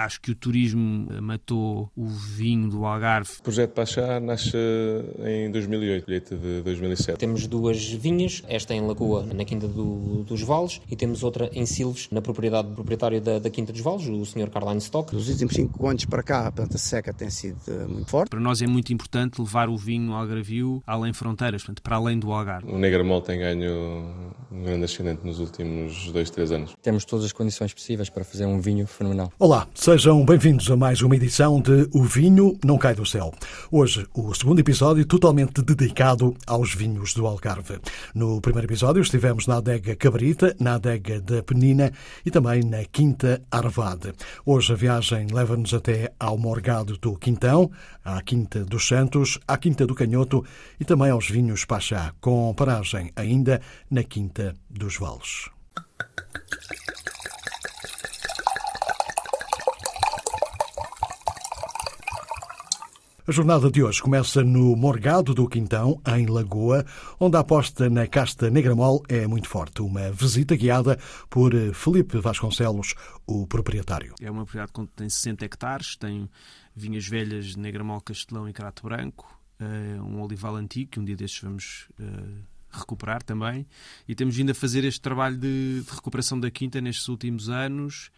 Acho que o turismo matou o vinho do Algarve. O projeto Pachá nasce em 2008, colheita de 2007. Temos duas vinhas, esta em Lagoa, na Quinta do, dos Vales, e temos outra em Silves, na propriedade do proprietário da, da Quinta dos Vales, o Sr. Carline Stock. Dos últimos 5 anos para cá, a planta seca tem sido eh, muito forte. Para nós é muito importante levar o vinho algarvio além fronteiras, portanto, para além do Algarve. O Negramol tem ganho um grande ascendente nos últimos 2, 3 anos. Temos todas as condições possíveis para fazer um vinho fenomenal. Olá, Sejam bem-vindos a mais uma edição de O Vinho Não Cai do Céu. Hoje, o segundo episódio totalmente dedicado aos vinhos do Algarve. No primeiro episódio estivemos na adega Cabrita, na adega da Penina e também na Quinta Arvade. Hoje a viagem leva-nos até ao Morgado do Quintão, à Quinta dos Santos, à Quinta do Canhoto e também aos vinhos Pachá, com paragem ainda na Quinta dos Vales. A jornada de hoje começa no Morgado do Quintão, em Lagoa, onde a aposta na casta Negramol é muito forte. Uma visita guiada por Felipe Vasconcelos, o proprietário. É uma propriedade que tem 60 hectares, tem vinhas velhas de Negramol, Castelão e Crato Branco, eh, um olival antigo, que um dia destes vamos eh, recuperar também. E temos vindo a fazer este trabalho de, de recuperação da quinta nestes últimos anos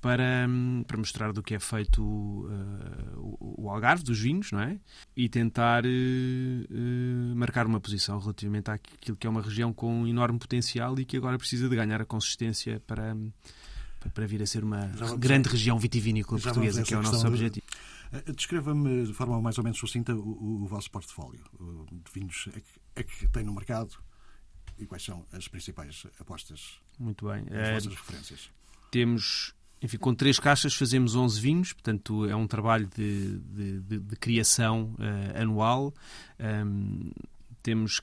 para, para mostrar do que é feito uh, o, o, Algarve dos vinhos, não é? E tentar uh, uh, marcar uma posição relativamente àquilo que é uma região com enorme potencial e que agora precisa de ganhar a consistência para, para vir a ser uma grande região vitivinícola portuguesa, que é o nosso objetivo. Descreva-me de forma mais ou menos sucinta o, o vosso portfólio de vinhos é que, é que tem no mercado e quais são as principais apostas? Muito bem. As vossas referências. Temos enfim, com três caixas fazemos 11 vinhos, portanto é um trabalho de, de, de, de criação uh, anual. Um, temos,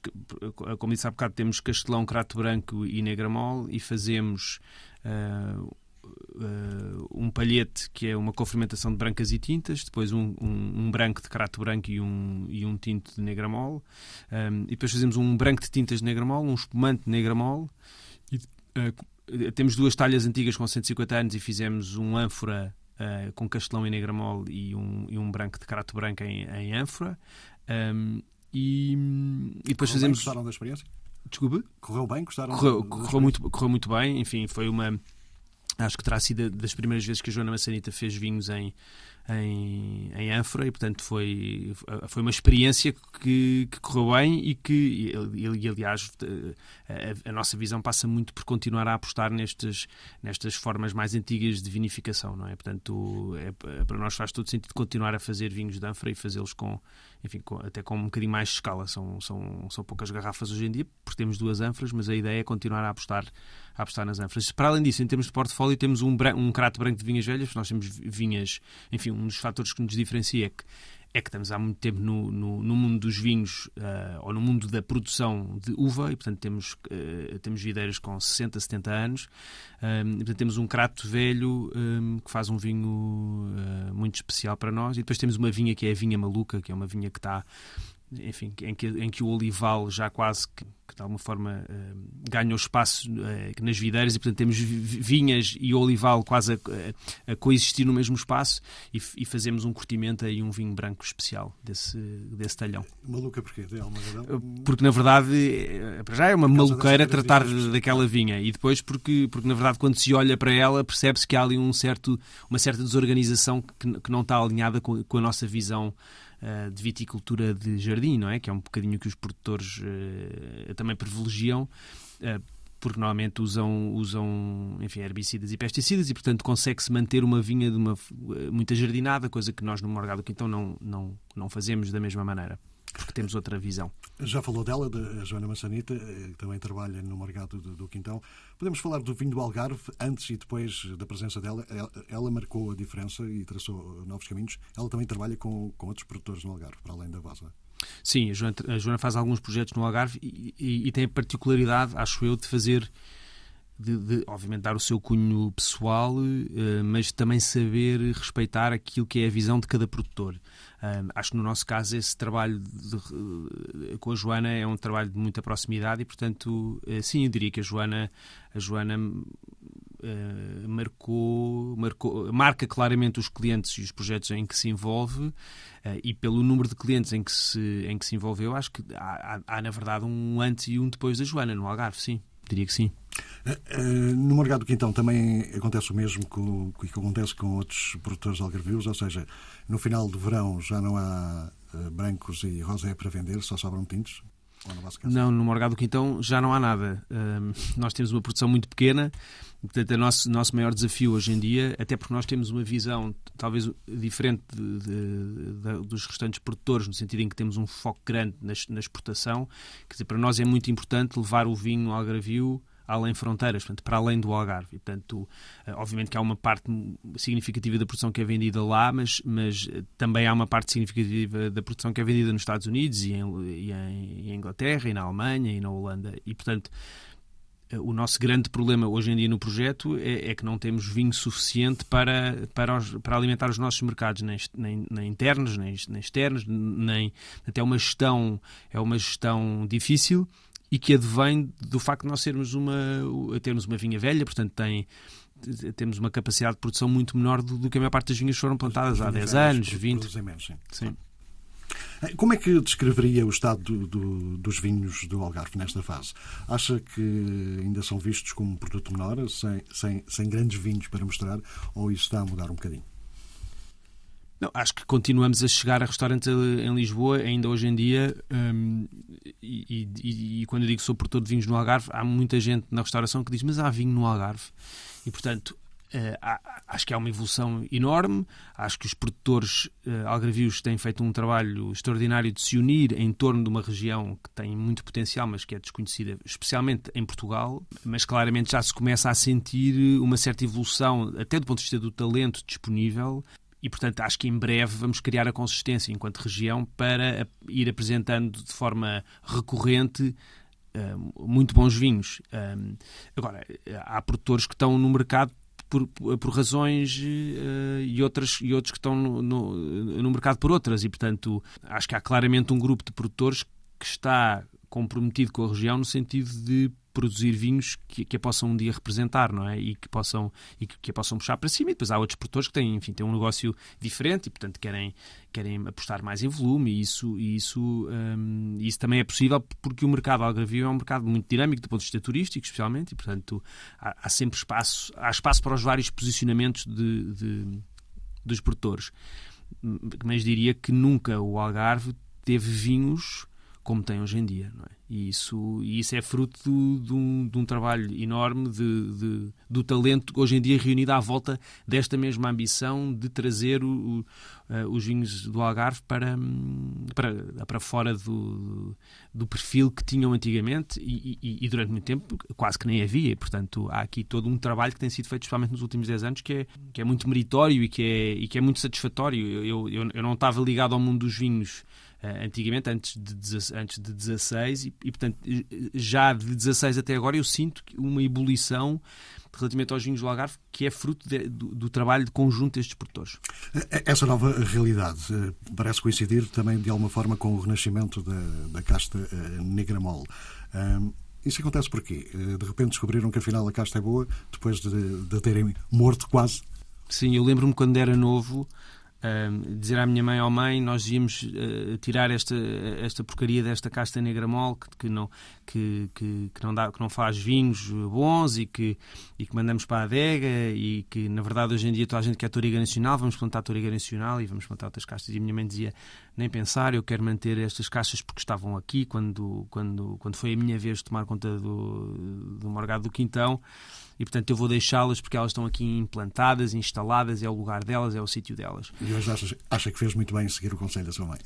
como disse há bocado, temos Castelão, Crato Branco e Negramol e fazemos uh, uh, um palhete que é uma confermentação de brancas e tintas, depois um, um, um branco de Crato Branco e um, e um tinto de Negramol, um, e depois fazemos um branco de tintas de Negramol, um espumante de Negramol e temos duas talhas antigas com 150 anos e fizemos um ânfora uh, com castelão e negramol e um, e um branco de carato branco em, em ânfora. Um, e, e, depois correu fazemos. Bem, gostaram da experiência? Desculpe? Correu bem? Gostaram correu, da, correu, muito, correu muito bem. Enfim, foi uma. Acho que terá sido das primeiras vezes que a Joana Massanita fez vinhos em, em, em Ânfora e, portanto, foi, foi uma experiência que, que correu bem e que, e, e aliás, a, a, nossa visão passa muito por continuar a apostar nestas, nestas formas mais antigas de vinificação, não é? Portanto, é, para nós faz todo sentido continuar a fazer vinhos de Ânfora e fazê-los com, enfim, com, até com um bocadinho mais de escala. São, são, são poucas garrafas hoje em dia, porque temos duas ânforas, mas a ideia é continuar a apostar, a apostar nas ânforas. Para além disso, em termos de portfólio, temos um, um crato branco de vinhas velhas, nós temos vinhas, enfim, um dos fatores que nos diferencia é que é que estamos há muito tempo no, no, no mundo dos vinhos uh, ou no mundo da produção de uva e, portanto, temos, uh, temos videiras com 60, 70 anos. Um, e, portanto, temos um crato velho um, que faz um vinho uh, muito especial para nós. E depois temos uma vinha que é a vinha maluca, que é uma vinha que está enfim, em que, em que o olival já quase que, que de alguma forma uh, ganhou espaço uh, nas videiras e, portanto, temos vinhas e olival quase a, a coexistir no mesmo espaço e, e, fazemos um curtimento e um vinho branco especial desse, desse talhão. Maluca porquê? Porque, na verdade, para já é uma maluqueira tratar daquela vinha e depois porque, porque, na verdade, quando se olha para ela, percebe-se que há ali um certo, uma certa desorganização que, que não está alinhada com, com a nossa visão uh, de viticultura de jardim, não é? Que é um bocadinho que os produtores uh, também privilegiam. Uh, porque normalmente usam, usam enfim, herbicidas e pesticidas e, portanto, consegue-se manter uma vinha de uma muita jardinada, coisa que nós no Morgado Quintão não, não, não fazemos da mesma maneira porque temos outra visão. Já falou dela, de Joana Massanita, eh, que também trabalha no mercado do, do, Quintão. Podemos falar do vinho do Algarve, antes e depois da presença dela. Ela, ela, marcou a diferença e traçou novos caminhos. Ela também trabalha com, com outros produtores no Algarve, para além da Vosa. Sim, a Joana, a Joana faz alguns projetos no Algarve e, e, e tem a particularidade, acho eu, de fazer de, de, obviamente, dar o seu cunho pessoal, uh, mas também saber respeitar aquilo que é a visão de cada produtor. Uh, acho que no nosso caso esse trabalho de, uh, com a Joana é um trabalho de muita proximidade e, portanto, sim, eu diria que a Joana, a Joana marcou, marcou, marca claramente os clientes e os projetos em que se envolve e pelo número de clientes em que se, em que se envolveu, acho que há, há, há na verdade um antes e um depois da Joana no Algarve, sim, diria que sim. Eh, eh, no Morgado do Quintão também acontece o mesmo que, que acontece com outros produtores algarvios, ou seja, no final do verão já não há eh, brancos e rosé para vender, só sobram tintos? Não, no Morgado do Quintão já não há nada. nós temos uma produção muito pequena, portanto, o nosso, nosso maior desafio hoje em dia, até porque nós temos uma visão talvez diferente de, de, de, dos restantes produtores, no sentido em que temos um foco grande na, na exportação, quer dizer, para nós é muito importante levar o vinho algarvio além fronteiras, portanto, para além do Algarve. E, portanto, eh, obviamente que há uma parte significativa da produção que é vendida lá, mas, mas eh, também há uma parte significativa da produção que é vendida nos Estados Unidos e em, e em, em Inglaterra e na Alemanha e na Holanda. E, portanto, eh, o nosso grande problema hoje em dia no projeto é, é, que não temos vinho suficiente para, para, os, para alimentar os nossos mercados, nem, nem, nem internos, nem, nem externos, nem até uma gestão é uma gestão difícil e que advém do facto de nós sermos uma, termos uma vinha velha, portanto tem temos uma capacidade de produção muito menor do, do que a maior parte das vinhas foram plantadas há 10 anos, 20. Menos, sim. sim. Eh, como é que descreveria o estado do, do, dos vinhos do Algarve nesta fase? Acha que ainda são vistos como um produto menor, sem, sem, sem grandes vinhos para mostrar, ou isso está a mudar um bocadinho? Não, acho que continuamos a chegar a restaurantes em Lisboa, ainda hoje em dia, hum, e, e, e, quando eu digo sou produtor de vinhos no Algarve, há muita gente na restauração que diz, mas há vinho no Algarve. E, portanto, uh, há, acho que há uma evolução enorme, acho que os produtores uh, algarvios têm feito um trabalho extraordinário de se unir em torno de uma região que tem muito potencial, mas que é desconhecida, especialmente em Portugal, mas claramente já se começa a sentir uma certa evolução, até do ponto de vista do talento disponível, e, portanto, acho que em breve vamos criar a consistência enquanto região para ir apresentando de forma recorrente uh, muito bons vinhos. Uh, agora, há produtores que estão no mercado por, por razões uh, e, outras, e outros que estão no, no, no mercado por outras. E, portanto, acho que há claramente um grupo de produtores que está comprometido com a região no sentido de produzir vinhos que, que a possam um dia representar, não é? E que possam, e que, que a possam puxar para cima. E depois há outros produtores que têm, enfim, têm um negócio diferente e, portanto, querem, querem apostar mais em volume. E isso, e isso, um, isso também é possível porque o mercado algarvio é um mercado muito dinâmico do ponto de vista turístico, especialmente, e, portanto, há, há sempre espaço, há espaço para os vários posicionamentos de, de dos produtores. Mas diria que nunca o Algarve teve vinhos como tem hoje em dia. É? E isso, e isso é fruto de, um, de um trabalho enorme de, de, do talento hoje em dia reunido à volta desta mesma ambição de trazer o, o, uh, os vinhos do Algarve para, para, para fora do, do perfil que tinham antigamente e, e, e, durante muito tempo quase que nem havia. E, portanto, há aqui todo um trabalho que tem sido feito, especialmente nos últimos 10 anos, que é, que é muito meritório e que é, e que é muito satisfatório. Eu, eu, eu não estava ligado ao mundo dos vinhos antigamente, antes de, antes de 16, e, e, portanto, já de 16 até agora eu sinto uma ebulição relativamente aos vinhos do Algarve, que é fruto de, do, do, trabalho de conjunto destes produtores. Essa nova realidade uh, parece coincidir também de alguma forma com o renascimento da, da casta uh, negra mole. Um, isso acontece porquê? De repente descobriram que afinal a casta é boa, depois de, de terem morto quase? Sim, eu lembro-me quando era novo, dizer à minha mãe, ou oh, mãe, nós íamos uh, tirar esta, esta porcaria desta casta negra mole que, que, não, que, que, que, não dá, que não faz vinhos bons e que, e que mandamos para a adega e que, na verdade, hoje em dia toda a gente quer Toriga Nacional, vamos plantar Toriga Nacional e vamos plantar outras castas. E a minha mãe dizia, nem pensar, eu quero manter estas caixas porque estavam aqui quando, quando, quando foi a minha vez de tomar conta do, do Morgado do Quintão e, portanto, eu vou deixá-las porque elas estão aqui implantadas, instaladas, é o lugar delas, é o sítio delas. E hoje acha, acha que fez muito bem em seguir o conselho da sua mãe?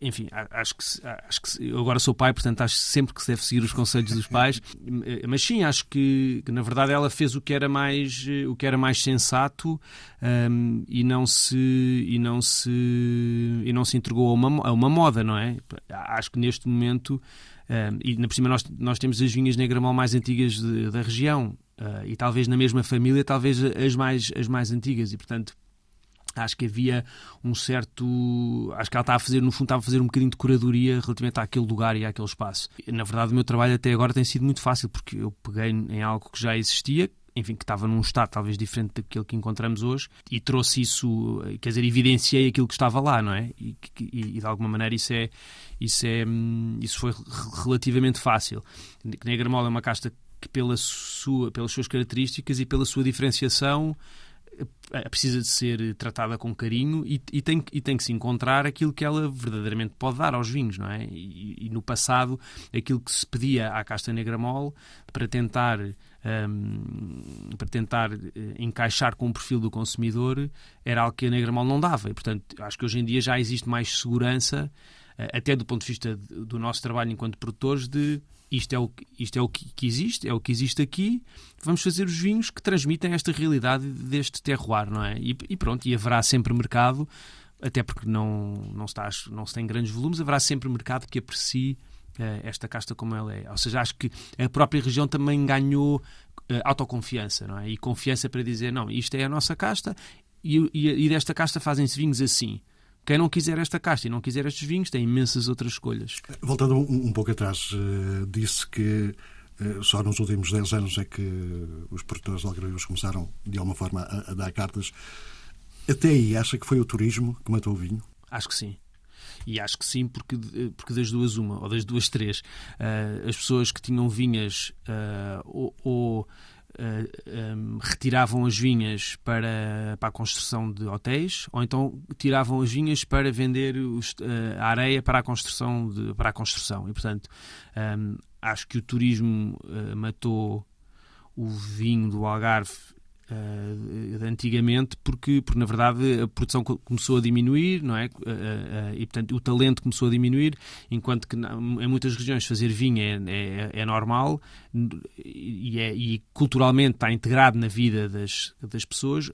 enfim, acho que, acho que eu agora sou pai, portanto acho sempre que se deve seguir os conselhos dos pais, mas sim, acho que, que, na verdade ela fez o que era mais, o que era mais sensato um, e não se e não se e não se entregou a uma, a uma moda, não é? Acho que neste momento e na por cima nós, nós temos as vinhas Negramal mais antigas de, da região uh, e talvez na mesma família, talvez as mais, as mais antigas e portanto acho que havia um certo. Acho que ela estava a fazer, no fundo, estava a fazer um bocadinho de curadoria relativamente àquele lugar e àquele espaço. Na verdade, o meu trabalho até agora tem sido muito fácil, porque eu peguei em algo que já existia, enfim, que estava num estado talvez diferente daquele que encontramos hoje e trouxe isso, quer dizer, evidenciei aquilo que estava lá, não é? E, e, e de alguma maneira isso é, isso é, isso foi relativamente fácil. Negra Mole é uma casta que pela sua, pelas suas características e pela sua diferenciação precisa de ser tratada com carinho e, e, tem, e tem que se encontrar aquilo que ela verdadeiramente pode dar aos vinhos, não é? E, e no passado, aquilo que se pedia à casta negra mole para tentar um, para tentar uh, encaixar com o perfil do consumidor era algo que a negra mole não dava. E, portanto, acho que hoje em dia já existe mais segurança, até do ponto de vista do nosso trabalho enquanto produtores, de isto é o, isto é o que, existe, é o que existe aqui, vamos fazer os vinhos que transmitem esta realidade deste terroir, não é? E, e pronto, e haverá sempre mercado, até porque não, não, está, não se tem grandes volumes, haverá sempre mercado que aprecie uh, esta casta como ela é. Ou seja, acho que a própria região também ganhou uh, autoconfiança, não é? E confiança para dizer, não, isto é a nossa casta e, e, e desta casta fazem-se vinhos assim. Quem não quiser esta casta e não quiser estes vinhos tem imensas outras escolhas. Voltando um, um pouco atrás, uh, disse que uh, só nos últimos 10 anos é que os produtores algarvios começaram, de alguma forma, a, a, dar cartas. Até aí, acha que foi o turismo que matou o vinho? Acho que sim. E acho que sim, porque, porque das duas, uma, ou das duas, três. Uh, as pessoas que tinham vinhas ou, ou uh, eh, um, ehm, retiravam as vinhas para, para a construção de hotéis ou então tiravam as vinhas para vender os, uh, a areia para a construção de, para a construção. E portanto um, acho que o turismo uh, matou o vinho do Algarve uh, antigamente, porque, porque na verdade a produção começou a diminuir, não é? Uh, uh, e portanto o talento começou a diminuir, enquanto que em muitas regiões fazer vinho é, é, é normal e, é, e, culturalmente está integrado na vida das, das pessoas.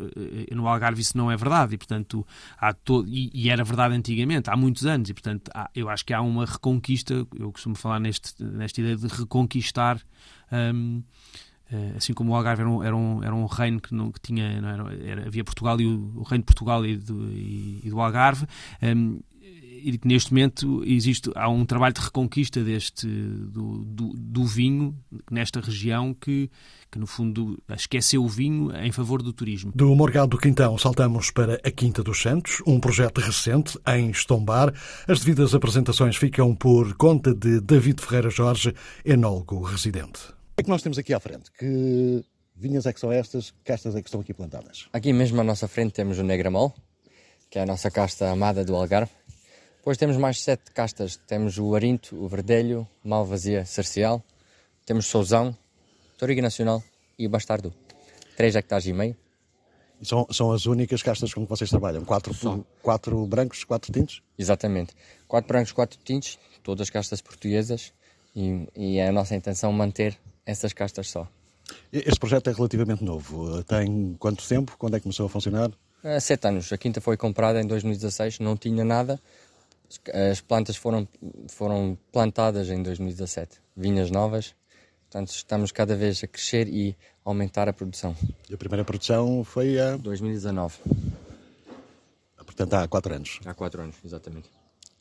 No Algarve isso não é verdade e portanto há todo, e, e era verdade antigamente, há muitos anos, e portanto há, eu acho que há uma reconquista, eu costumo falar neste, nesta ideia de reconquistar. Um, assim como o Algarve era um, era um, era um reino que, não, que tinha, era, era, havia Portugal e o, o, reino de Portugal e do, e, e do Algarve, um, ehm, e neste momento existe, há um trabalho de reconquista deste, do, do, do, vinho nesta região que, que, no fundo, esqueceu o vinho em favor do turismo. Do Morgado do Quintão saltamos para a Quinta dos Santos, um projeto recente em Estombar. As devidas apresentações ficam por conta de David Ferreira Jorge, enólogo residente. O que é que nós temos aqui à frente? Que vinhas é que são estas? Que castas é que estão aqui plantadas? Aqui mesmo à nossa frente temos o Negramol, que é a nossa casta amada do Algarve. Depois temos mais sete castas. Temos o Arinto, o Verdelho, Malvazia Cercial. Temos Souzão, Toriga Nacional e o Bastardo. 3 hectares e meio. E são, são as únicas castas com que vocês trabalham? Quatro, quatro brancos, quatro tintos? Exatamente. Quatro brancos, quatro tintos, todas castas portuguesas. E, e é a nossa intenção manter essas castas só. Este projeto é relativamente novo. Tem quanto tempo? Quando é que começou a funcionar? Há sete anos. A quinta foi comprada em 2016, não tinha nada. As plantas foram, foram plantadas em 2017. Vinhas novas. Portanto, estamos cada vez a crescer e aumentar a produção. E a primeira produção foi a... 2019. Portanto, há quatro anos. Há quatro anos, exatamente.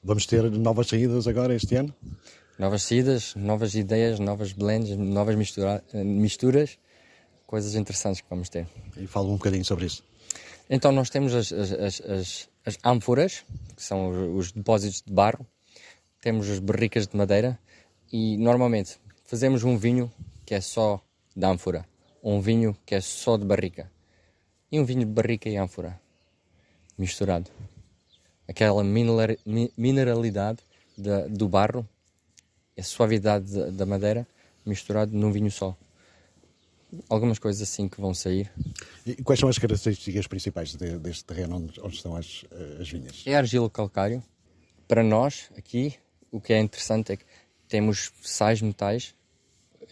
Vamos ter novas saídas agora este ano? Novas saídas, novas ideias, novas blends, novas mistura, misturas, coisas interessantes que vamos ter. E fala um bocadinho sobre isso. Então nós temos as, as, as, as ânforas, que são os depósitos de barro, temos as barricas de madeira e normalmente fazemos um vinho que é só de ânfora, um vinho que é só de barrica e um vinho de barrica e ânfora misturado. Aquela mineralidade do barro a suavidade da madeira misturado num vinho só. Algumas coisas assim que vão sair. E quais são as características principais de, deste terreno onde, onde estão as, as, vinhas? É argila calcário, para nós, aqui, o que é interessante é que temos sais metais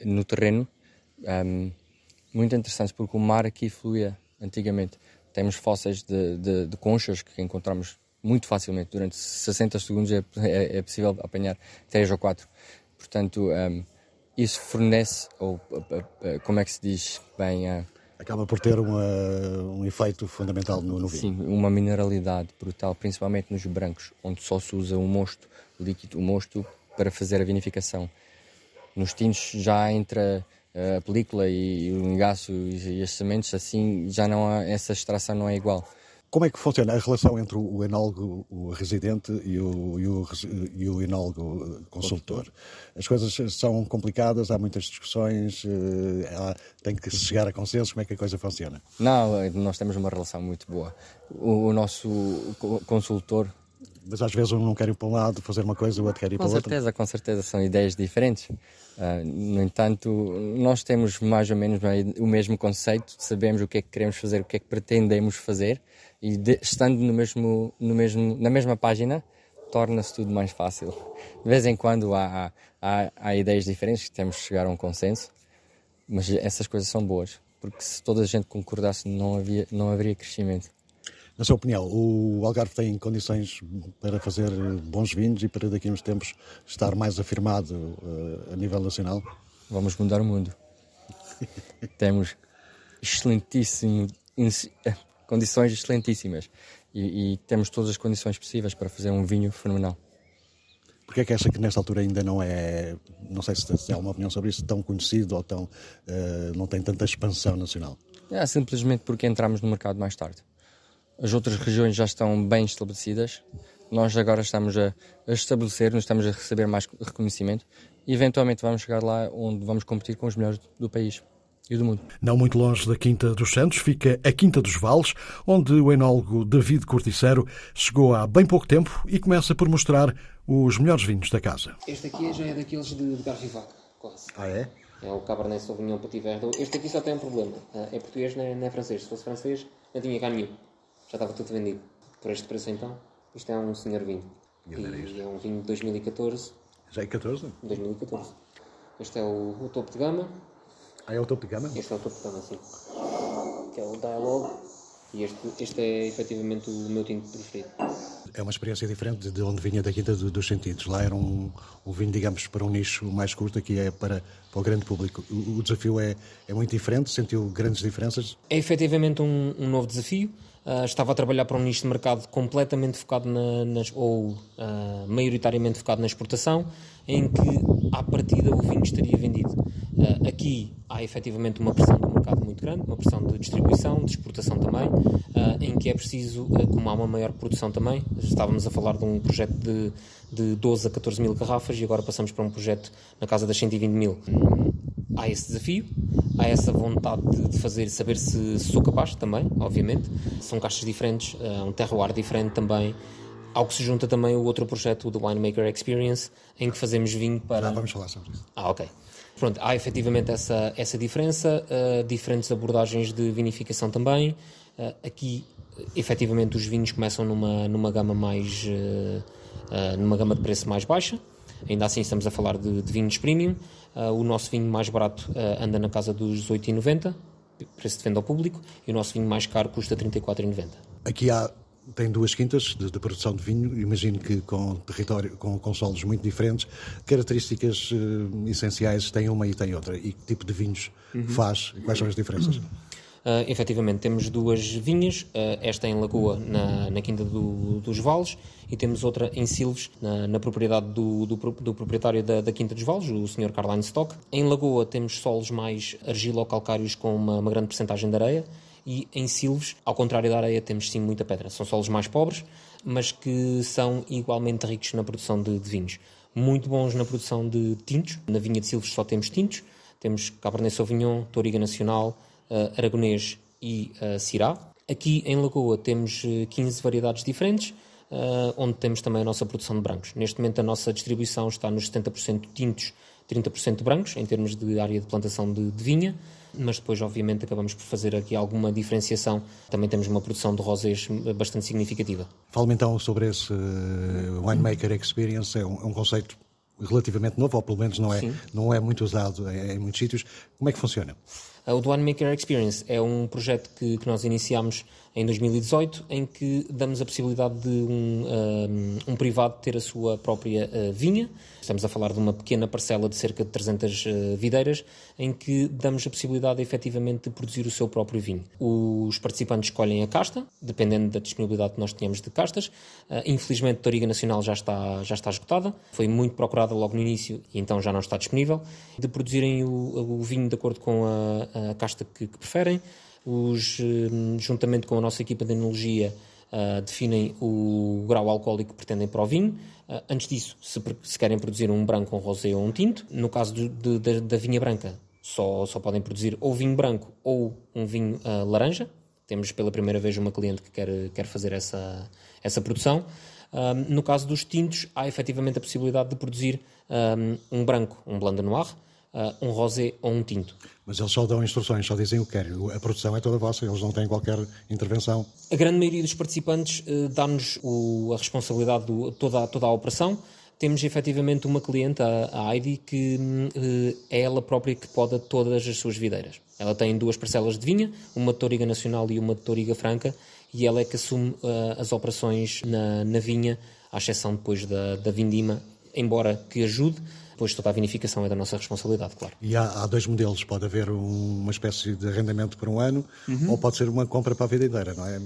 no terreno um, muito interessantes, porque o mar aqui fluía antigamente. Temos fósseis de, de, de conchas que encontramos muito facilmente. Durante 60 segundos é, é, é possível apanhar 3 ou 4. Portanto, um, isso fornece, ou como é que se diz bem. Uh, Acaba por ter uma, um efeito fundamental no, no vinho. Sim, uma mineralidade brutal, principalmente nos brancos, onde só se usa o mosto, o líquido, o mosto, para fazer a vinificação. Nos tintos já entra a película e o engaço e as sementes, assim já não há, essa extração não é igual. Como é que funciona a relação entre o enólogo, o residente e o, e o, e o enólogo consultor? As coisas são complicadas, há muitas discussões, eh, há, tem que chegar a consenso, como é que a coisa funciona? Não, nós temos uma relação muito boa. O, o nosso consultor mas às vezes um não quer ir para um lado fazer uma coisa, o outro quer ir com para o outro. Com certeza, com certeza, são ideias diferentes. Uh, no entanto, nós temos mais ou menos o mesmo conceito, sabemos o que é que queremos fazer, o que é que pretendemos fazer, e de, estando no mesmo, no mesmo, na mesma página, torna-se tudo mais fácil. De vez em quando há, há, há ideias diferentes que temos que chegar a um consenso, mas essas coisas são boas, porque se toda a gente concordasse, não, havia, não haveria crescimento. Na sua opinião, o Algarve tem condições para fazer bons vinhos e para daqui a uns tempos estar mais afirmado uh, a nível nacional? Vamos mudar o mundo. Temos excelentíssimo, eh, condições excelentíssimas e, e, temos todas as condições possíveis para fazer um vinho fenomenal. Porquê é que acha que nesta altura ainda não é, não sei se tem alguma opinião sobre isso, tão conhecido ou tão, uh, não tem tanta expansão nacional? É simplesmente porque entramos no mercado mais tarde as outras regiões já estão bem estabelecidas. Nós agora estamos a, a estabelecer-nos, estamos a receber mais reconhecimento e eventualmente vamos chegar lá onde vamos competir com os melhores do país e do mundo. Não muito longe da Quinta dos Santos fica a Quinta dos Vales, onde o enólogo David Corticero chegou há bem pouco tempo e começa por mostrar os melhores vinhos da casa. Este aqui já é daqueles de, de quase. Ah, é? É o Cabernet Sauvignon Petit Verdot. Este aqui só tem um problema. É português, não é, não é francês. Se fosse francês, não tinha cá nenhum já estava tudo vendido. Por este preço então, isto é um senhor vinho. E é um vinho de 2014. Já é 14? 2014. Este é o, o topo de gama. Ah, é o topo de gama? Este é o topo de gama, sim. Que é o Dialogue. E este, este é efetivamente o meu tinto preferido. É uma experiência diferente de onde vinha da Quinta dos Sentidos. Lá era um, um vinho, digamos, para um nicho mais curto, aqui é para, para o grande público. O, o desafio é, é muito diferente? Sentiu grandes diferenças? É efetivamente um, um novo desafio. Uh, estava a trabalhar para um nicho de mercado completamente focado na, nas, ou uh, maioritariamente focado na exportação, em que à partida o vinho estaria vendido. Uh, aqui há efetivamente uma pressão do mercado muito grande, uma pressão de distribuição, de exportação também, em que é preciso, como há uma maior produção também, estávamos a falar de um projeto de, de 12 a 14 mil garrafas e agora passamos para um projeto na casa das 120 mil. Há esse desafio, há essa vontade de fazer, saber se, sou capaz também, obviamente. São caixas diferentes, uh, um terroir diferente também. Ao que se junta também o outro projeto, o The Winemaker Experience, em que fazemos vinho para. Já vamos falar sobre isso. Ah, ok. Pronto, há efetivamente essa, essa diferença, uh, diferentes abordagens de vinificação também. Uh, aqui, efetivamente, os vinhos começam numa, numa gama mais. Uh, numa gama de preço mais baixa. Ainda assim, estamos a falar de, de vinhos premium. Uh, o nosso vinho mais barato uh, anda na casa dos 18,90, preço de venda ao público, e o nosso vinho mais caro custa 34,90. Aqui há tem duas quintas de, de, produção de vinho, imagino que com território, com, com solos muito diferentes, características uh, essenciais tem uma e tem outra. E que tipo de vinhos uhum. faz? Quais são as diferenças? Uhum. Uh, efetivamente, temos duas vinhas, uh, esta em Lagoa, na, na Quinta do, dos Vales, e temos outra em Silves, na, na propriedade do, do, do proprietário da, da, Quinta dos Vales, o Sr. Carline Stock. Em Lagoa temos solos mais argilo-calcários com uma, uma grande porcentagem de areia, e em Silves, ao contrário da areia, temos sim muita pedra. São solos mais pobres, mas que são igualmente ricos na produção de, de vinhos. Muito bons na produção de tintos. Na vinha de Silves só temos tintos. Temos Cabernet Sauvignon, Toriga Nacional, uh, aragonês e uh, cirá. Aqui em Lagoa temos 15 eh, variedades diferentes, uh, onde temos também a nossa produção de brancos. Neste momento a nossa distribuição está nos 70% tintos, 30% de brancos, em termos de área de plantação de, de vinha, mas depois, obviamente, acabamos por fazer aqui alguma diferenciação. Também temos uma produção de rosés bastante significativa. Fala-me então sobre esse Winemaker Experience, é um, é um conceito relativamente novo, ou pelo menos não é, não é muito usado em, em muitos sítios. Como é que funciona? O do Winemaker Experience é um projeto que, que nós iniciámos em 2018, em que damos a possibilidade de um, um, um privado ter a sua própria uh, vinha. Estamos a falar de uma pequena parcela de cerca de 300 uh, videiras, em que damos a possibilidade efetivamente de produzir o seu próprio vinho. Os participantes escolhem a casta, dependendo da disponibilidade que nós tenhamos de castas. Uh, infelizmente, a Toriga Nacional já está, já está esgotada, foi muito procurada logo no início e então já não está disponível. De produzirem o, o vinho de acordo com a, a casta que, que preferem os, hum, juntamente com a nossa equipa de enologia, uh, definem o grau alcoólico que pretendem para o vinho. Uh, antes disso, se, se, querem produzir um branco, um rosé ou um tinto, no caso de, de, da vinha branca, só, só podem produzir ou vinho branco ou um vinho uh, laranja. Temos pela primeira vez uma cliente que quer, quer fazer essa, essa produção. No caso dos tintos, há efetivamente a possibilidade de produzir um, um branco, um blanc de noir, uh, um rosé ou um tinto. Mas eles só dão instruções, só dizem o que querem. A produção é toda vossa, eles não têm qualquer intervenção. A grande maioria dos participantes uh, dá-nos a responsabilidade de toda, toda a operação. Temos efetivamente uma cliente, a, a Heidi, que uh, é ela própria que poda todas as suas videiras. Ela tem duas parcelas de vinha, uma de Toriga Nacional e uma de Toriga Franca, e ela é que assume as operações na, na vinha, à exceção depois da, da vindima, embora que ajude, depois toda a vinificação é da nossa responsabilidade, claro. E há, há dois modelos, pode haver um, uma espécie de arrendamento por um ano uhum. ou pode ser uma compra para a vida inteira, não é?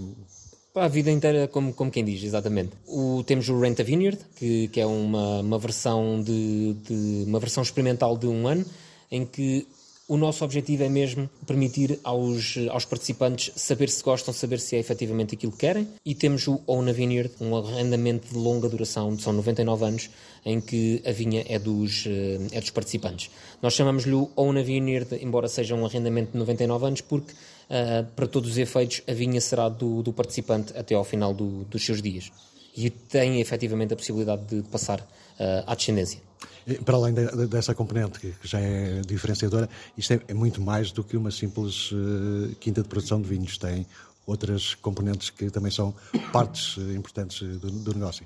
Para a vida inteira, como, como quem diz, exatamente. O, temos o Rent a Vineyard, que, que é uma, uma, versão de, de, uma versão experimental de um ano, em que o nosso objetivo é mesmo permitir aos, aos participantes saber se gostam, saber se é efetivamente aquilo que querem. E temos o Own Vineyard, um arrendamento de longa duração, são 99 anos, em que a vinha é dos, eh, é dos participantes. Nós chamamos-lhe o Own Vineyard, embora seja um arrendamento de 99 anos, porque uh, para todos os efeitos a vinha será do, do participante até ao final do, dos seus dias. E tem efetivamente a possibilidade de passar uh, à descendência. Para além de, dessa componente, que já é diferenciadora, isto é, é muito mais do que uma simples uh, quinta de produção de vinhos. Tem outras componentes que também são partes uh, importantes do, do negócio.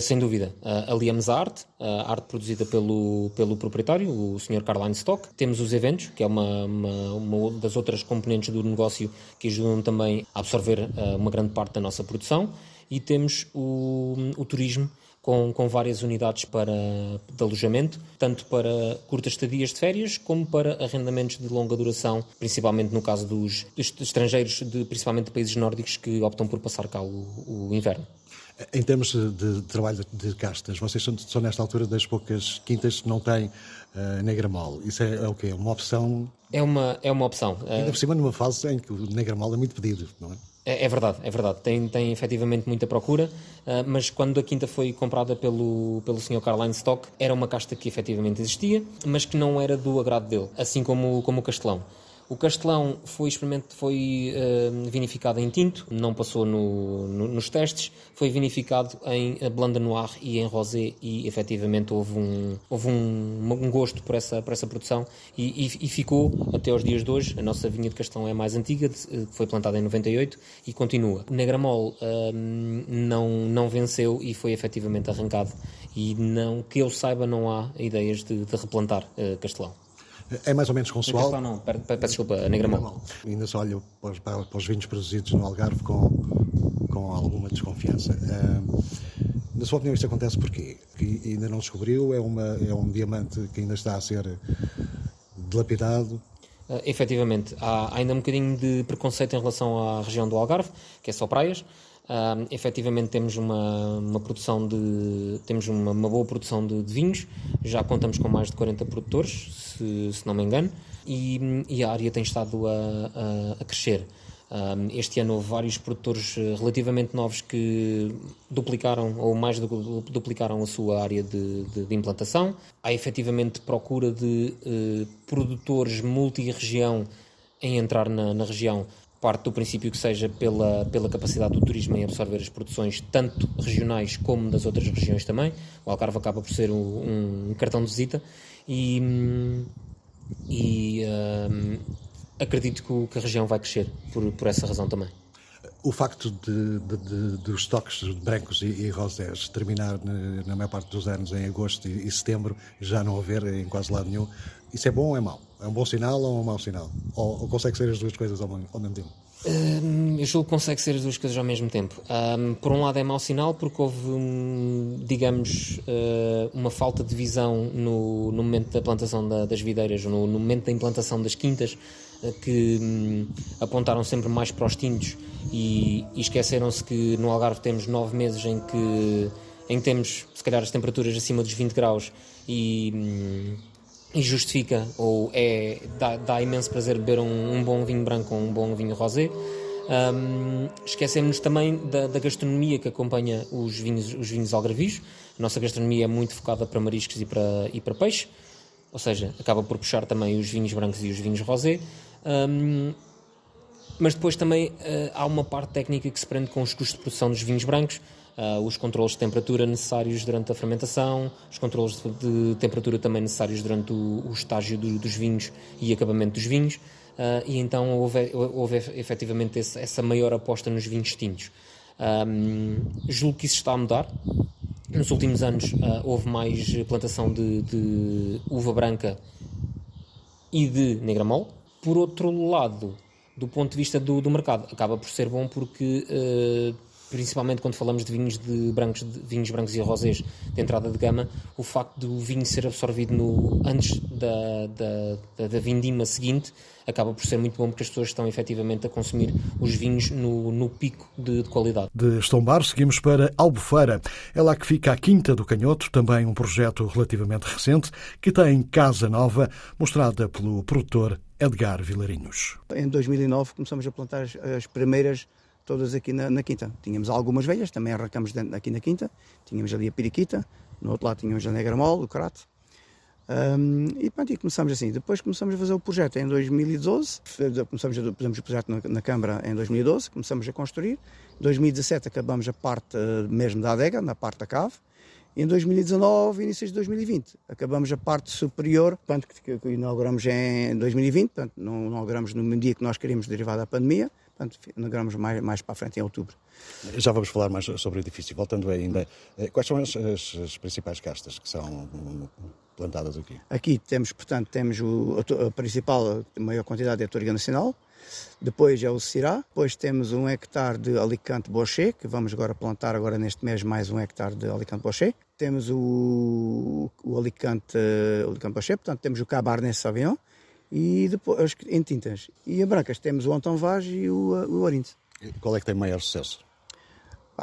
Sem dúvida. Aliamos a arte, a arte produzida pelo, pelo proprietário, o Sr. Carline Stock. Temos os eventos, que é uma, uma, uma das outras componentes do negócio que ajudam também a absorver uma grande parte da nossa produção. E temos o, o turismo, com, com várias unidades para, de alojamento, tanto para curtas estadias de férias como para arrendamentos de longa duração, principalmente no caso dos, dos estrangeiros, de, principalmente de países nórdicos que optam por passar cá o, o inverno. Em termos de, trabalho de castas, vocês são, são, nesta altura das poucas quintas que não têm uh, negra mole. Isso é, é o quê? Uma opção? É uma, é uma opção. Ainda por cima numa fase em que o negra mole é muito pedido, não é? É, é, verdade, é verdade. Tem, tem efetivamente muita procura, uh, mas quando a quinta foi comprada pelo, pelo Sr. Carline Stock, era uma casta que efetivamente existia, mas que não era do agrado dele, assim como, como o Castelão. O Castelão foi, foi uh, vinificado em tinto, não passou no, no, nos testes, foi vinificado em eh, Blanda Noir e em Rosé e efetivamente houve um, houve um, um gosto por essa, por essa produção e, e, e, ficou até aos dias de hoje. A nossa vinha de Castelão é mais antiga, de, foi plantada em 98 e continua. O Negramol uh, não, não venceu e foi efetivamente arrancado e não, que eu saiba não há ideias de, de replantar uh, Castelão. É mais ou menos consoal. Não, não, peço desculpa, a Negra Mão. Ainda se olha para os, para os, vinhos produzidos no Algarve com, com alguma desconfiança. Uh, na sua opinião, isto acontece porquê? Que ainda não descobriu? É, uma, é um diamante que ainda está a ser dilapidado? Uh, efetivamente, há ainda um bocadinho de preconceito em relação à região do Algarve, que é só praias. Efetivamente temos uma, uma produção de temos uma, uma boa produção de, de, vinhos, já contamos com mais de 40 produtores, se, se não me engano, e, e, a área tem estado a, a, a crescer. Este ano houve vários produtores eh, relativamente novos que duplicaram ou mais do, duplicaram a sua área de, de, de implantação. Há efetivamente procura de uh, produtores multi-região em entrar na, na região parte do princípio que seja pela, pela capacidade do turismo em absorver as produções, tanto regionais como das outras regiões também. O Algarve acaba por ser um, um cartão de visita e, e um, acredito que, que, a região vai crescer por, por essa razão também. O facto de, de, de, dos estoques brancos e, e rosés terminar na, na, maior parte dos anos em agosto e, e setembro, já não haver em quase lado nenhum, isso é bom ou é mau? É um bom sinal ou um mau sinal? Ou, ou consegue ser as duas coisas ao, ao mesmo tempo? Um, eu julgo que consegue ser as duas coisas ao mesmo tempo. Um, por um lado é mau sinal porque houve, digamos, uh, uma falta de visão no, no momento da plantação da, das videiras, no, no, momento da implantação das quintas, uh, que hum, apontaram sempre mais para os tintos e, e esqueceram-se que no Algarve temos nove meses em que, em que temos, se calhar, as temperaturas acima dos 20 graus e hum, e justifica ou é dá, dá imenso prazer beber um, um, bom vinho branco ou um bom vinho rosé. Um, esquecemos também da, da, gastronomia que acompanha os vinhos, os vinhos algarvios. A nossa gastronomia é muito focada para mariscos e para, e para peixe, ou seja, acaba por puxar também os vinhos brancos e os vinhos rosé. Um, mas depois também uh, há uma parte técnica que se prende com os custos de produção dos vinhos brancos, uh, os controles de temperatura necessários durante a fermentação, os controles de, temperatura também necessários durante o, o estágio do, dos vinhos e acabamento dos vinhos, uh, e então houve, houve efetivamente esse, essa maior aposta nos vinhos tintos. Um, julgo que isso está a mudar. Nos últimos anos uh, houve mais plantação de, de, uva branca e de negramol. Por outro lado, do ponto de vista do, do mercado, acaba por ser bom porque uh, principalmente quando falamos de vinhos de brancos, de vinhos brancos e rosés de entrada de gama, o facto do vinho ser absorvido no, antes da, da, da, da, vindima seguinte acaba por ser muito bom porque as pessoas estão efetivamente a consumir os vinhos no, no pico de, de, qualidade. De Estombar seguimos para Albufeira. É lá que fica a Quinta do Canhoto, também um projeto relativamente recente, que tem Casa Nova, mostrada pelo produtor Edgar Vilarinhos. Em 2009 começamos a plantar as, as primeiras todas aqui na, na, quinta. Tínhamos algumas velhas, também arrancamos dentro, aqui na quinta. Tínhamos ali a periquita, no outro lado tínhamos a negramol, o crato. Um, e pronto, e começamos assim. Depois começamos a fazer o projeto em 2012. Começamos a, fizemos o projeto na, na, Câmara em 2012, começamos a construir. Em 2017 acabamos a parte uh, mesmo da adega, na parte da cave. Em 2019, início de 2020, acabamos a parte superior, portanto, que, que inauguramos em 2020, portanto, não inauguramos no dia que nós queríamos, derivado da pandemia. Portanto, inauguramos mais, mais para a frente, em outubro. Já vamos falar mais sobre o edifício. Voltando ainda, eh, quais são as, as, as principais castas que são plantadas aqui? Aqui temos, portanto, temos o, a, a principal, a maior quantidade é a Toriga Nacional, depois é o Cirá, depois temos um hectare de Alicante Bochet, que vamos agora plantar agora neste mês mais um hectare de Alicante Bochet. Temos o, o Alicante, Alicante Bochet, portanto temos o Cabernet Sauvignon, e depois em tintas. E em brancas temos o Anton Vaz e o, o Orinto. Qual é que tem maior sucesso?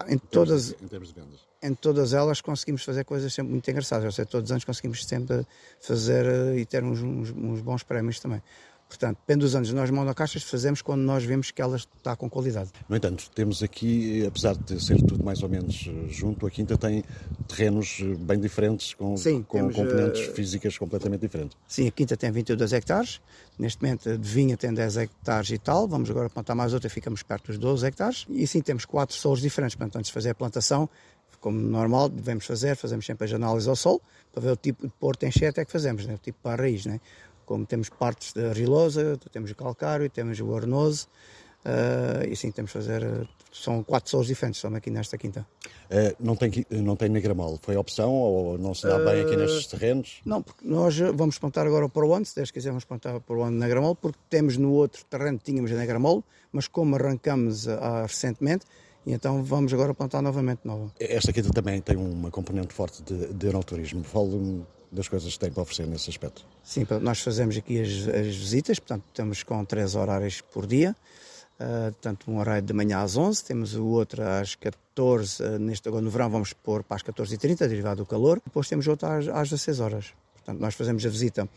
em, todas, em termos de vendas? Em todas elas conseguimos fazer coisas sempre muito engraçadas. Ou seja, todos os anos conseguimos sempre fazer eh, e ter uns, uns, uns bons prémios também. Portanto, depende dos anos. Nós monocaixas fazemos quando nós vemos que ela está com qualidade. No entanto, temos aqui, apesar de ser tudo mais ou menos eh, junto, a Quinta tem terrenos eh, bem diferentes, com, Sim, com temos, componentes uh... físicas completamente diferentes. Sim, a Quinta tem 22 hectares. Neste momento, a de vinha tem 10 hectares e tal. Vamos agora plantar mais outra, ficamos perto dos 12 hectares. E sim, temos quatro solos diferentes. Portanto, antes de fazer a plantação, como normal, devemos fazer, fazemos sempre as análises ao solo, para ver o tipo de porto enxerto é que fazemos, né? o tipo para a raiz. Né? Como temos partes da rilosa, temos o calcário, temos o arnoso, uh, e assim temos fazer, são quatro solos diferentes, só aqui nesta quinta. Uh, não tem, não tem negramal, foi opção ou não se dá uh, bem aqui nestes terrenos? Não, porque nós vamos plantar agora para o ano, se Deus quiser vamos plantar para o ano negramol, porque temos no outro terreno, tínhamos a negramol, mas como arrancamos uh, recentemente, e então vamos agora plantar novamente nova. Esta quinta também tem uma componente forte de, de enoturismo. Fale-me das coisas que tem para oferecer nesse aspecto. Sim, nós fazemos aqui as, as visitas, portanto, estamos com três horários por dia. Uh, tanto um horário de manhã às 11, temos o outro às 14, uh, neste, agora no verão vamos pôr para as 14h30, derivado do calor, depois temos outro às, às 16 horas. Portanto, nós fazemos a visita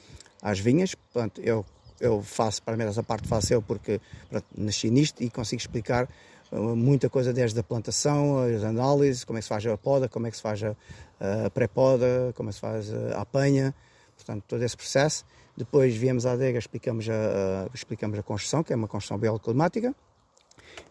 às vinhas, portanto, eu, eu faço, para mim essa parte faço eu porque pronto, nasci nisto e consigo explicar muita coisa desde a plantação, as análises, como é que se faz a poda, como é que se faz a, a pré-poda, como é que se faz a apanha, portanto, todo esse processo. Depois viemos à adega, explicamos a, a, explicamos a construção, que é uma construção bioclimática,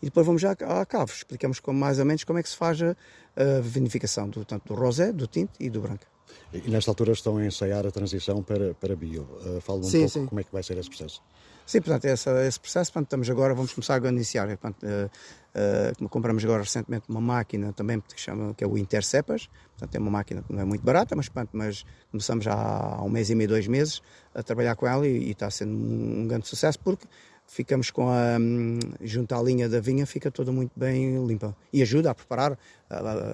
e depois vamos já à cave, explicamos como, mais ou menos como é que se faz a, a vinificação do, tanto do rosé, do tinto e do branco. E nesta altura estão a ensaiar a transição para, para bio. Uh, Fala um sim, pouco sim. como é que vai ser esse processo. Sim, portanto, esse, esse processo, portanto, estamos agora, vamos começar a iniciar. Portanto, uh, uh, compramos agora recentemente uma máquina também que, chama, que é o Intercepas. Portanto, é uma máquina que não é muito barata, mas, portanto, mas começamos já há um mês e meio, dois meses a trabalhar com ela e, e está sendo um, um grande sucesso porque ficamos com a hum, junto à linha da vinha fica toda muito bem limpa e ajuda a preparar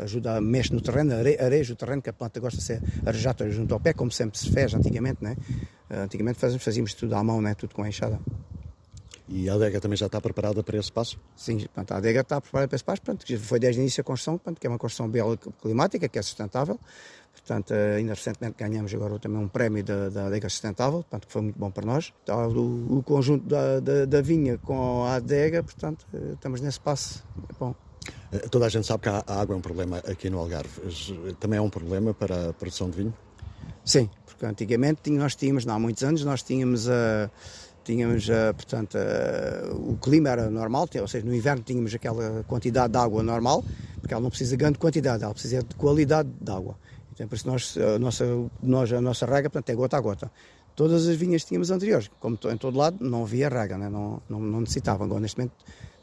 ajuda a mexe no terreno areja o terreno que a planta gosta de ser arejada junto ao pé como sempre se fez antigamente né antigamente fazíamos tudo à mão né tudo com a enxada e a adega também já está preparada para esse passo? Sim, a adega está preparada para esse passo, portanto, foi desde o início a construção, portanto, que é uma construção bioclimática, que é sustentável, Portanto, eh, ainda recentemente ganhamos agora também um prémio da, da adega sustentável, portanto, que foi muito bom para nós. Então, o, o conjunto da, da, da, vinha com a adega, portanto, eh, estamos nesse passo. É bom. Eh, toda a gente sabe que a água é um problema aqui no Algarve. Também é um problema para a produção de vinho? Sim, porque antigamente nós tínhamos, não há muitos anos, nós tínhamos a. tínhamos, portanto, o clima era normal, ou seja, no inverno tínhamos aquela quantidade de água normal, porque ela não precisa de grande quantidade, ela precisa de qualidade de água. Então, por isso nós, a nossa, nós, a nossa rega portanto, é gota a gota. Todas as vinhas tínhamos anteriores, como em todo lado, não havia rega, né? não, não, não necessitavam. Agora, neste momento,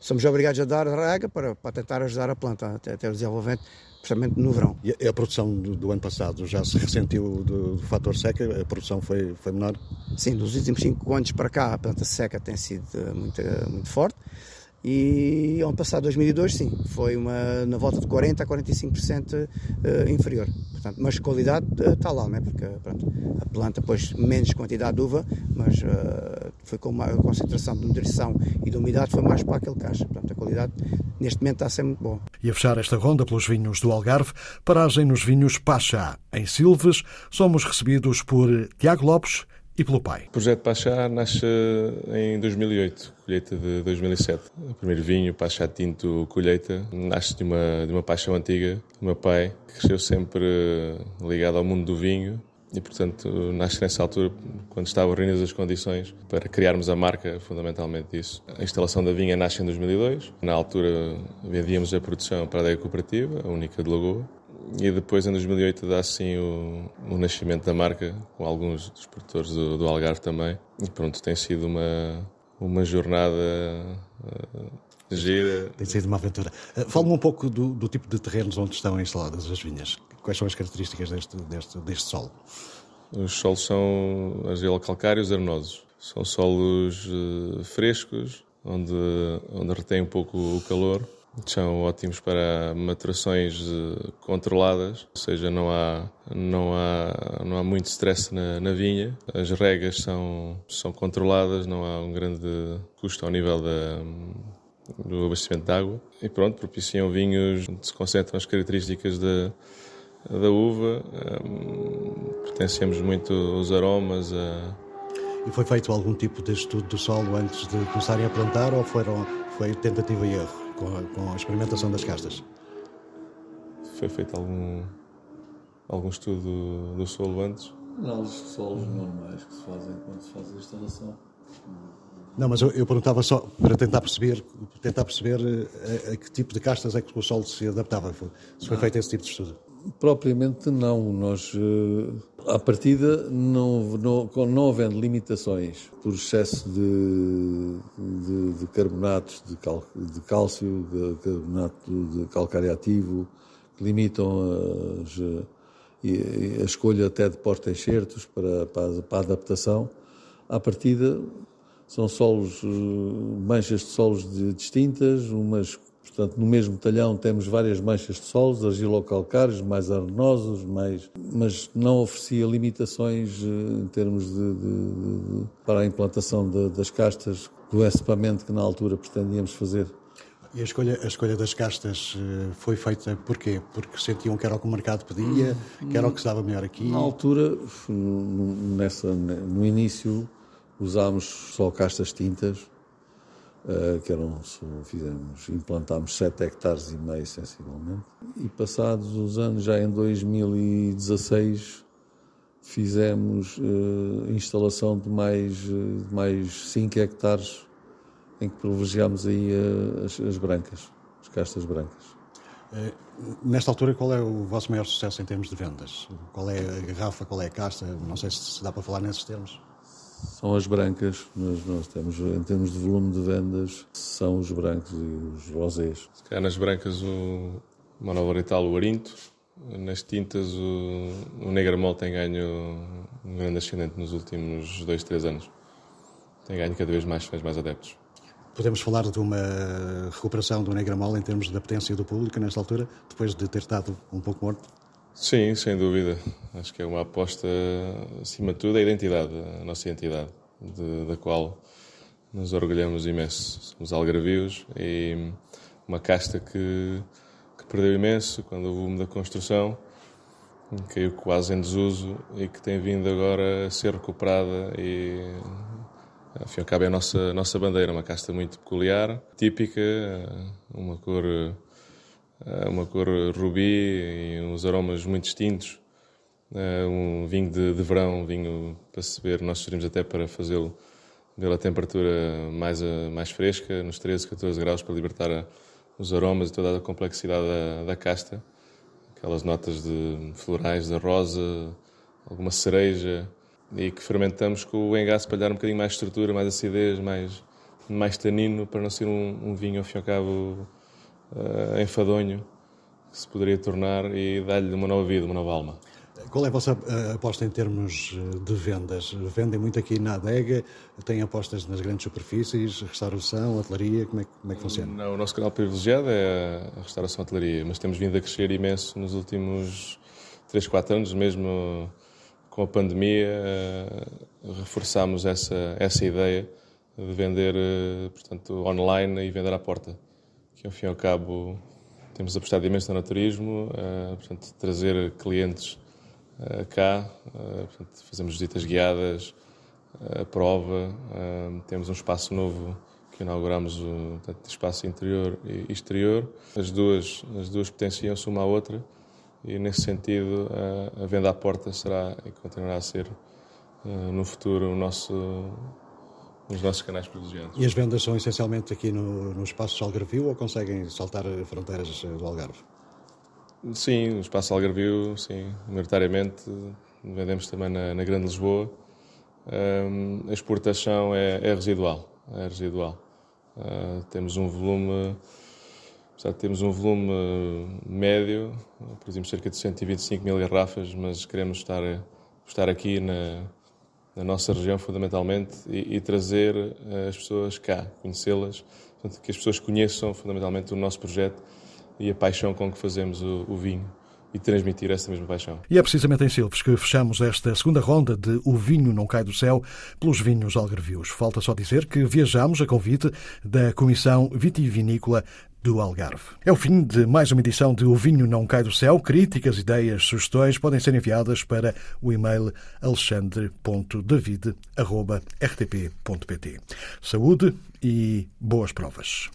somos obrigados a dar rega para, para tentar ajudar a planta até, até o desenvolvimento, principalmente no verão. E a produção do, do ano passado já se ressentiu do, do, fator seca? A produção foi, foi menor? Sim, dos últimos 5 anos para cá, a planta seca tem sido muito, muito forte. E ano passado, 2002, sim, foi uma, na volta de 40% a 45% eh, inferior. Portanto, mas qualidade está eh, lá, né? porque pronto, a planta pôs menos quantidade de uva, mas uh, foi com uma concentração de nutrição e de umidade foi mais para aquele caixa. Portanto, a qualidade neste momento está a ser muito boa. E a fechar esta ronda pelos vinhos do Algarve, paragem nos vinhos Pachá. Em Silves, somos recebidos por Tiago Lopes e pelo pai. O projeto Pachá nasce em 2008, colheita de 2007. O primeiro vinho, Pachá Tinto Colheita, nasce de uma, de uma paixão antiga do meu pai, que cresceu sempre ligado ao mundo do vinho e, portanto, nasce nessa altura, quando estavam reunidas as condições para criarmos a marca, fundamentalmente isso. A instalação da vinha nasce em 2002. Na altura, vendíamos a produção para a adega cooperativa, a única de Lagoa. E depois, em 2008, dá assim o, o, nascimento da marca, com alguns dos produtores do, do, Algarve também. E pronto, tem sido uma, uma jornada uh, gira. Tem sido uma aventura. Uh, Fala-me um pouco do, do, tipo de terrenos onde estão instaladas as vinhas. Quais são as características deste, deste, deste solo? Os solos são argila-calcários arenosos. São solos uh, frescos, onde, onde retém um pouco o calor são ótimos para maturações eh, controladas, ou seja, não há, não há, não há muito stress na, na vinha, as regas são, são controladas, não há um grande custo ao nível da, do abastecimento de água e pronto, propiciam vinhos onde se concentram as características da, da uva, um, potenciamos muito os aromas. A... E foi feito algum tipo de estudo do solo antes de começarem a plantar ou foram, foi tentativa e erro? Com a, com a experimentação das castas? Foi feito algum, algum estudo do solo antes? Análises de solos normais que se fazem quando se faz a instalação. Não, mas eu, eu, perguntava só para tentar perceber, tentar perceber a, eh, a, que tipo de castas é que o solo se adaptava. Se foi ah. feito esse tipo de estudo. Propriamente não. Nós, eh, à partida, não, não, não havendo limitações por excesso de, de, de carbonatos de, cal, de, cálcio, de carbonato de calcário ativo, que limitam as, a escolha até de porta-enxertos para, para, para a adaptação, à partida são solos, eh, manchas de solos distintas, umas Portanto, no mesmo talhão temos várias manchas de solos, argilocalcários, mais arenosos, mais, mas não oferecia limitações eh, em termos de, de, de, para a implantação das castas do equipamento que na altura pretendíamos fazer. E a escolha, a escolha das castas eh, foi feita porquê? Porque sentiam que era o que o mercado pedia, que era o que se dava melhor aqui? Na altura, nessa, no início, usámos só castas tintas, uh, que eram, fizemos, implantámos 7 hectares e meio sensivelmente. E passados os anos, já em 2016, fizemos uh, instalação de mais, uh, mais 5 hectares em que privilegiamos aí as, as brancas, as castas brancas. Nesta altura, qual é o vosso maior sucesso em termos de vendas? Qual é a garrafa, qual é a casta? Não sei se dá para falar nesses termos. São as brancas, nós, nós temos, em termos de volume de vendas, são os brancos e os rosés. Se calhar nas brancas o monovarital, o arinto, nas tintas o, o Negramol tem ganho um grande ascendente nos últimos dois, três anos. Tem ganho cada vez mais fãs, mais adeptos. Podemos falar de uma recuperação do Negramol em termos da potência do público nesta altura, depois de ter estado um pouco morto? Sim, sem dúvida. Acho que é uma aposta, acima de tudo, a identidade, a nossa identidade, de, da qual nos orgulhamos imenso. Somos algarvios e uma casta que, que perdeu imenso quando houve o boom da construção, caiu quase em desuso e que tem vindo agora a ser recuperada e e ao cabo é a nossa, nossa bandeira, uma casta muito peculiar, típica, uma cor uma cor rubi e uns aromas muito distintos. Eh, um vinho de, de verão, um vinho para se beber, nós sugerimos até para fazê-lo pela temperatura mais, eh, mais fresca, nos 13, 14 graus, para libertar os aromas e toda a complexidade da, da casta. Aquelas notas de florais, da rosa, alguma cereja, e que fermentamos com o engaço para lhe dar um bocadinho mais estrutura, mais acidez, mais, mais tanino, para não ser um, um vinho, ao fim e ao cabo, uh, enfadonho que se poderia tornar e dar-lhe uma nova vida, uma nova alma. Qual é a vossa uh, aposta em termos eh, de vendas? Vendem muito aqui na adega? Têm apostas nas grandes superfícies, restauração, hotelaria? Como é, como é que funciona? Não, o nosso canal privilegiado é a restauração hotelaria, mas temos vindo a crescer imenso nos últimos 3, 4 anos, mesmo com a pandemia, reforçámos essa, essa ideia de vender portanto, online e vender à porta que ao fim e ao cabo temos apostado imenso no naturismo, uh, portanto, trazer clientes uh, cá, uh, portanto, fazemos visitas guiadas, a prova, temos um espaço novo que inauguramos, portanto, espaço interior e exterior. As duas, as duas potenciam-se uma à outra e, nesse sentido, a venda à porta será e continuará a ser, no futuro, o nosso nos nossos canais privilegiados. E as vendas são essencialmente aqui no, no espaço Algarvio ou conseguem saltar fronteiras do Algarve? Sim, no espaço Algarvio, sim, maioritariamente. Vendemos também na, na Grande Lisboa. Um, a exportação é, é, residual, é residual. Uh, temos um volume, temos um volume médio, produzimos cerca de 125 mil garrafas, mas queremos estar, estar aqui na, na nossa região, fundamentalmente, e, e trazer uh, as pessoas cá, conhecê-las, que as pessoas conheçam, fundamentalmente, o nosso projeto e a paixão com que fazemos o, o vinho e transmitir essa mesma paixão. E é precisamente em Silves que fechamos esta segunda ronda de O Vinho Não Cai do Céu pelos vinhos algarvios. Falta só dizer que viajamos a convite da Comissão Vitivinícola do Algarve. É o fim de mais uma edição de O Vinho Não Cai do Céu. Críticas, ideias, sugestões podem ser enviadas para o e-mail alexandre.david.rtp.pt. Saúde e boas provas.